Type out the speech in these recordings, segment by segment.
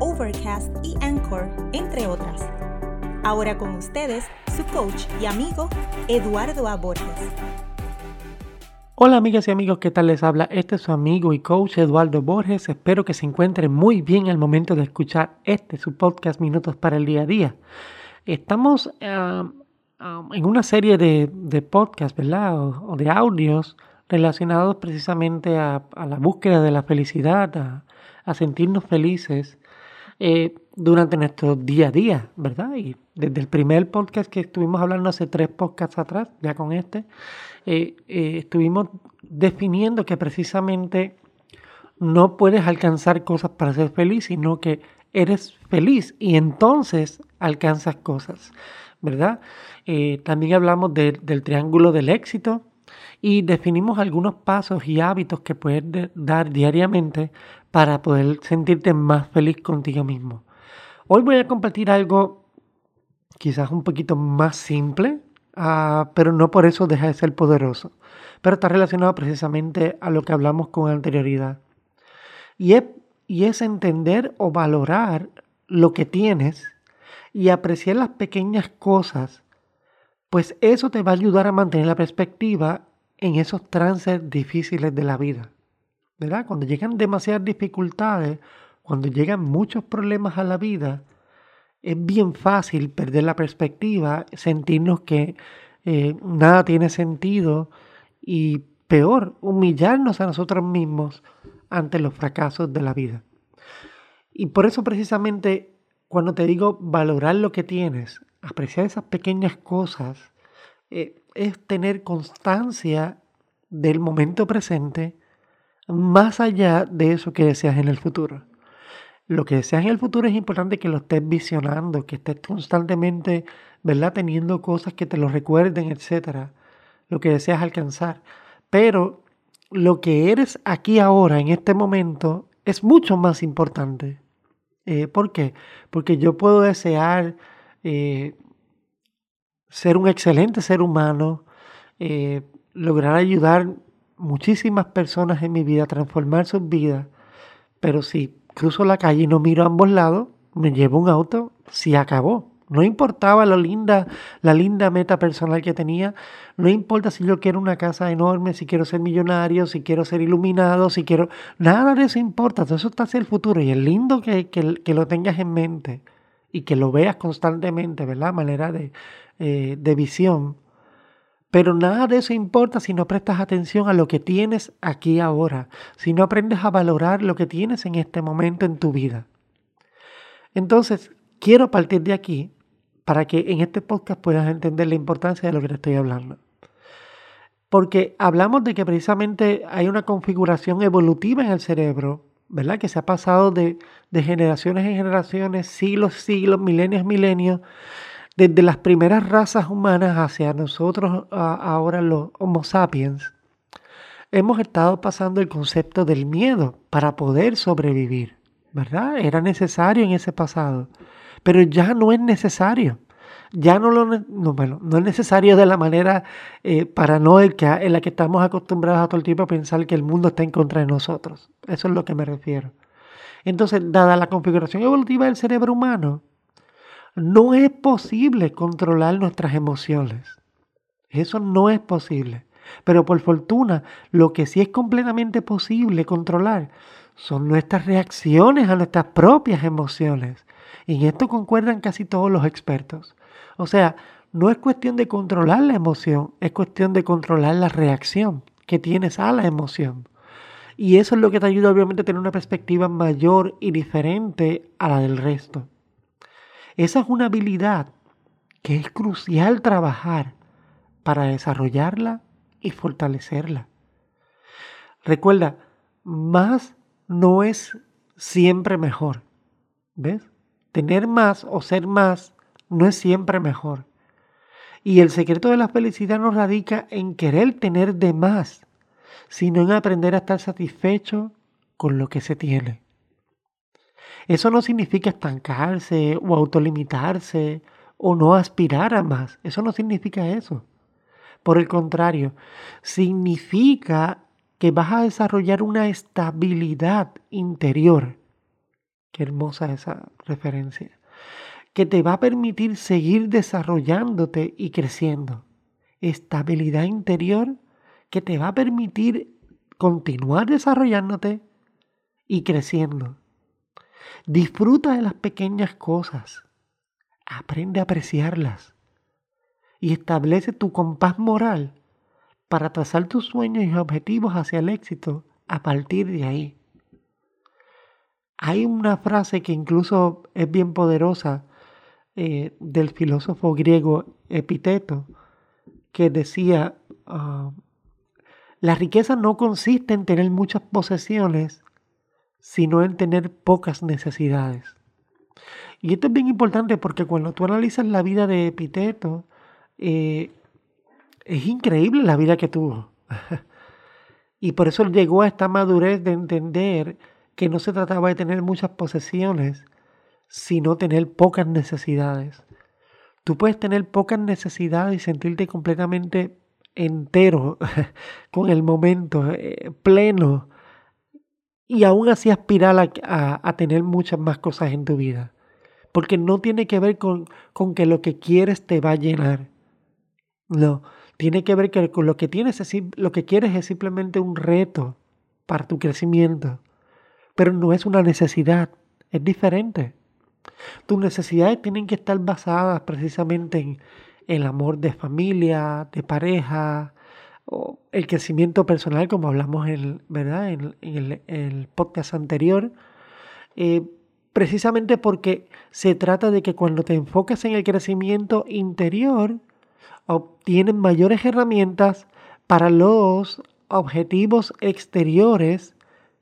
Overcast y Anchor, entre otras. Ahora con ustedes, su coach y amigo, Eduardo A. Borges. Hola amigas y amigos, ¿qué tal les habla? Este es su amigo y coach Eduardo Borges. Espero que se encuentren muy bien al momento de escuchar este, su podcast Minutos para el Día a Día. Estamos ah, ah, en una serie de, de podcasts, ¿verdad? O, de audios relacionados precisamente a, la búsqueda de la felicidad, a sentirnos felices. Eh, durante nuestro día a día, ¿verdad? Y desde el primer podcast que estuvimos hablando hace tres podcasts atrás, ya con este, eh, eh, estuvimos definiendo que precisamente no puedes alcanzar cosas para ser feliz, sino que eres feliz y entonces alcanzas cosas, ¿verdad? también hablamos del triángulo del éxito, y definimos algunos pasos y hábitos que puedes dar diariamente para poder sentirte más feliz contigo mismo. Hoy voy a compartir algo quizás un poquito más simple, ah, pero no por eso deja de ser poderoso. Pero está relacionado precisamente a lo que hablamos con anterioridad. Y es, y es entender o valorar lo que tienes y apreciar las pequeñas cosas, pues eso te va a ayudar a mantener la perspectiva en esos trances difíciles de la vida. ¿Verdad? Cuando llegan demasiadas dificultades, cuando llegan muchos problemas a la vida, es bien fácil perder la perspectiva, sentirnos que eh, nada tiene sentido y peor, humillarnos a nosotros mismos ante los fracasos de la vida. Y por eso precisamente cuando te digo valorar lo que tienes, apreciar esas pequeñas cosas, eh, es tener constancia del momento presente más allá de eso que deseas en el futuro. Lo que deseas en el futuro es importante que lo estés visionando, que estés constantemente, ¿verdad? Teniendo cosas que te lo recuerden, etc. Lo que deseas alcanzar. Pero lo que eres aquí ahora, en este momento, es mucho más importante. Eh, ¿Por qué? Porque yo puedo desear eh, ser un excelente ser humano, eh, lograr ayudar muchísimas personas en mi vida, transformar sus vidas, pero si cruzo la calle y no miro a ambos lados, me llevo un auto, si acabó. No importaba lo linda, la linda meta personal que tenía, no importa si yo quiero una casa enorme, si quiero ser millonario, si quiero ser iluminado, si quiero... Nada de eso importa, todo eso está hacia el futuro y es lindo que, que lo tengas en mente y que lo veas constantemente, ¿verdad? Manera de, eh, de visión. Pero nada de eso importa si no prestas atención a lo que tienes aquí ahora, si no aprendes a valorar lo que tienes en este momento en tu vida. Entonces, quiero partir de aquí para que en este podcast puedas entender la importancia de lo que te estoy hablando. Porque hablamos de que precisamente hay una configuración evolutiva en el cerebro, ¿verdad? Que se ha pasado de, de generaciones en generaciones, siglos, siglos, milenios, milenios, desde las primeras razas humanas hacia nosotros ahora los Homo sapiens, hemos estado pasando el concepto del miedo para poder sobrevivir, ¿verdad? Era necesario en ese pasado, pero ya no es necesario. Ya no lo no, bueno, no es necesario de la manera eh, paranoica en la que estamos acostumbrados a todo el tiempo a pensar que el mundo está en contra de nosotros. Eso es lo que me refiero. Entonces, dada la configuración evolutiva del cerebro humano, no es posible controlar nuestras emociones. Eso no es posible. Pero por fortuna, lo que sí es completamente posible controlar son nuestras reacciones a nuestras propias emociones. Y en esto concuerdan casi todos los expertos. O sea, no es cuestión de controlar la emoción, es cuestión de controlar la reacción que tienes a la emoción. Y eso es lo que te ayuda obviamente a tener una perspectiva mayor y diferente a la del resto. Esa es una habilidad que es crucial trabajar para desarrollarla y fortalecerla. Recuerda, más no es siempre mejor. ¿Ves? Tener más o ser más no es siempre mejor. Y el secreto de la felicidad no radica en querer tener de más, sino en aprender a estar satisfecho con lo que se tiene. Eso no significa estancarse o autolimitarse o no aspirar a más. Eso no significa eso. Por el contrario, significa que vas a desarrollar una estabilidad interior. Qué hermosa esa referencia. Que te va a permitir seguir desarrollándote y creciendo. Estabilidad interior que te va a permitir continuar desarrollándote y creciendo. Disfruta de las pequeñas cosas. Aprende a apreciarlas. Y establece tu compás moral para trazar tus sueños y objetivos hacia el éxito a partir de ahí. Hay una frase que incluso es bien poderosa eh, del filósofo griego Epiteto, que decía, ah, la riqueza no consiste en tener muchas posesiones, sino en tener pocas necesidades. Y esto es bien importante porque cuando tú analizas la vida de Epiteto, eh, es increíble la vida que tuvo. y por eso llegó a esta madurez de entender que no se trataba de tener muchas posesiones, sino tener pocas necesidades. Tú puedes tener pocas necesidades y sentirte completamente entero, con el momento, eh, pleno, y aún así aspirar a, tener muchas más cosas en tu vida. Porque no tiene que ver con, con que lo que quieres te va a llenar. No, tiene que ver que con lo que tienes, es, lo que quieres es simplemente un reto para tu crecimiento. Pero no es una necesidad, es diferente. Tus necesidades tienen que estar basadas precisamente en, el amor de familia, de pareja, o el crecimiento personal, como hablamos en, ¿verdad? en, el, podcast anterior, eh, precisamente porque se trata de que cuando te enfocas en el crecimiento interior, obtienes mayores herramientas para los objetivos exteriores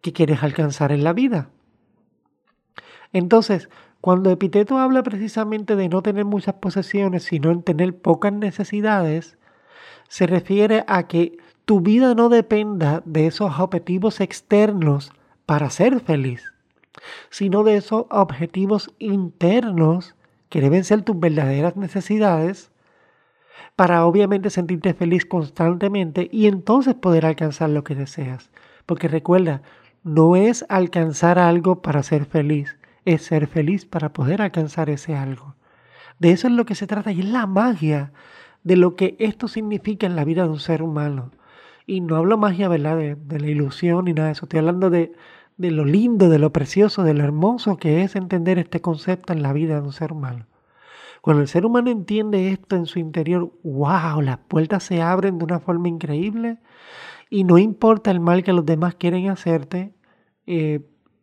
que quieres alcanzar en la vida. Entonces, cuando Epiteto habla precisamente de no tener muchas posesiones, sino en tener pocas necesidades, se refiere a que tu vida no dependa de esos objetivos externos para ser feliz, sino de esos objetivos internos que deben ser tus verdaderas necesidades para obviamente sentirte feliz constantemente y entonces poder alcanzar lo que deseas. Porque recuerda, no es alcanzar algo para ser feliz, es ser feliz para poder alcanzar ese algo. De eso es lo que se trata y es la magia de lo que esto significa en la vida de un ser humano. Y no hablo magia, ¿verdad? De, la ilusión ni nada de eso. Estoy hablando de, de lo lindo, de lo precioso, de lo hermoso que es entender este concepto en la vida de un ser humano. Cuando el ser humano entiende esto en su interior, wow, las puertas se abren de una forma increíble y no importa el mal que los demás quieren hacerte, eh,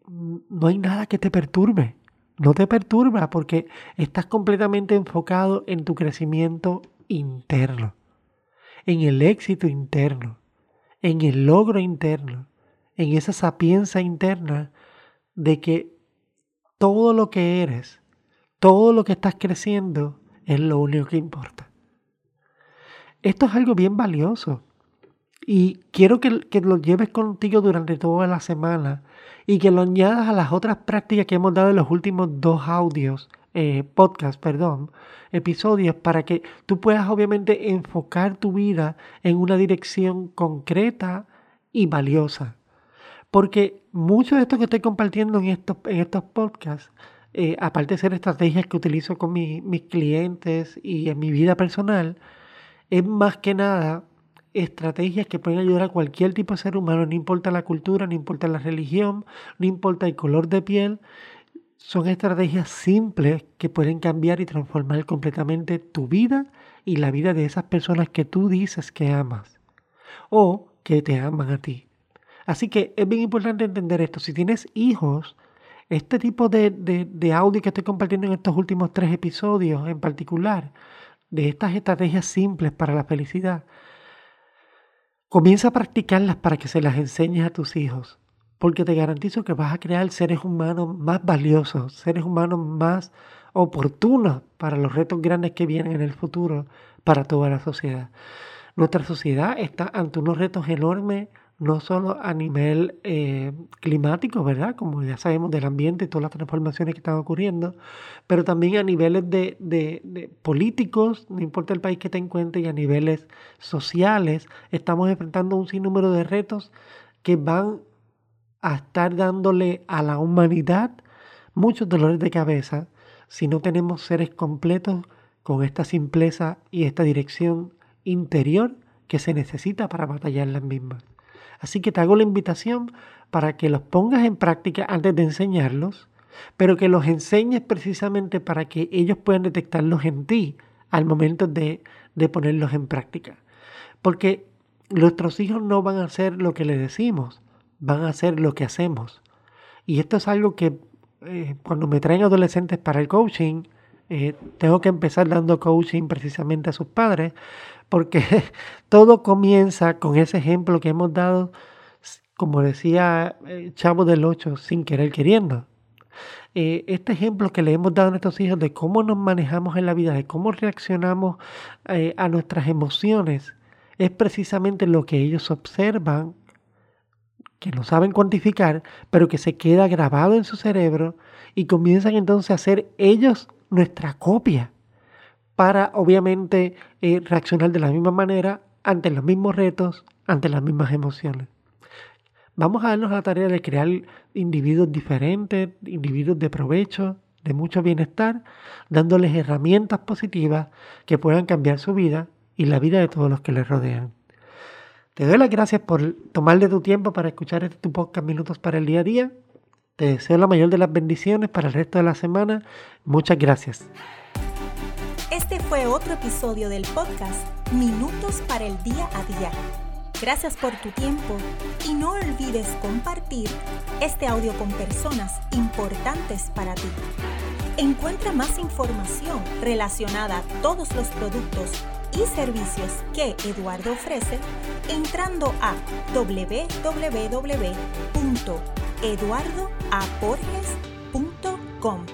no hay nada que te perturbe. No te perturba porque estás completamente enfocado en tu crecimiento interno, en el éxito interno, en el logro interno, en esa sapienza interna de que todo lo que eres, todo lo que estás creciendo es lo único que importa. Esto es algo bien valioso y quiero que, que, lo lleves contigo durante toda la semana y que lo añadas a las otras prácticas que hemos dado en los últimos dos audios, eh, perdón, episodios, para que tú puedas obviamente enfocar tu vida en una dirección concreta y valiosa. Porque mucho de esto que estoy compartiendo en estos, en estos podcasts, eh, aparte de ser estrategias que utilizo con mis clientes y en mi vida personal, es más que nada estrategias que pueden ayudar a cualquier tipo de ser humano, no importa la cultura, no importa la religión, no importa el color de piel. Son estrategias simples que pueden cambiar y transformar completamente tu vida y la vida de esas personas que tú dices que amas o que te aman a ti. Así que es bien importante entender esto. Si tienes hijos, este tipo de, de, de audio que estoy compartiendo en estos últimos tres episodios en particular, de estas estrategias simples para la felicidad, Comienza a practicarlas para que se las enseñes a tus hijos, porque te garantizo que vas a crear seres humanos más valiosos, seres humanos más oportunas para los retos grandes que vienen en el futuro para toda la sociedad. Nuestra sociedad está ante unos retos enormes, no solo a nivel eh, climático, ¿verdad? Como ya sabemos del ambiente y todas las transformaciones que están ocurriendo, pero también a niveles de, de políticos, no importa el país que te encuentres, y a niveles sociales, estamos enfrentando un sinnúmero de retos que van a estar dándole a la humanidad muchos dolores de cabeza si no tenemos seres completos con esta simpleza y esta dirección interior que se necesita para batallar las mismas. Así que te hago la invitación para que los pongas en práctica antes de enseñarlos, pero que los enseñes precisamente para que ellos puedan detectarlos en ti al momento de, de ponerlos en práctica. Porque nuestros hijos no van a hacer lo que les decimos, van a hacer lo que hacemos. Y esto es algo que eh, cuando me traen adolescentes para el coaching, eh, tengo que empezar dando coaching precisamente a sus padres, porque todo comienza con ese ejemplo que hemos dado, como decía eh, Chavo del 8, sin querer queriendo. Eh, este ejemplo que le hemos dado a nuestros hijos de cómo nos manejamos en la vida, de cómo reaccionamos a nuestras emociones, es precisamente lo que ellos observan, que no saben cuantificar, pero que se queda grabado en su cerebro y comienzan entonces a ser ellos nuestra copia para obviamente eh, reaccionar de la misma manera ante los mismos retos, ante las mismas emociones. Vamos a darnos la tarea de crear individuos diferentes, individuos de provecho, de mucho bienestar, dándoles herramientas positivas que puedan cambiar su vida y la vida de todos los que les rodean. Te doy las gracias por tomar de tu tiempo para escuchar este tu podcast Minutos para el Día a Día. Te deseo la mayor de las bendiciones para el resto de la semana. Muchas gracias. Este fue otro episodio del podcast Minutos para el Día a Día. Gracias por tu tiempo y no olvides compartir este audio con personas importantes para ti. Encuentra más información relacionada a todos los productos y servicios que Eduardo ofrece entrando a www eduardoaporges.com.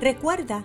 Recuerda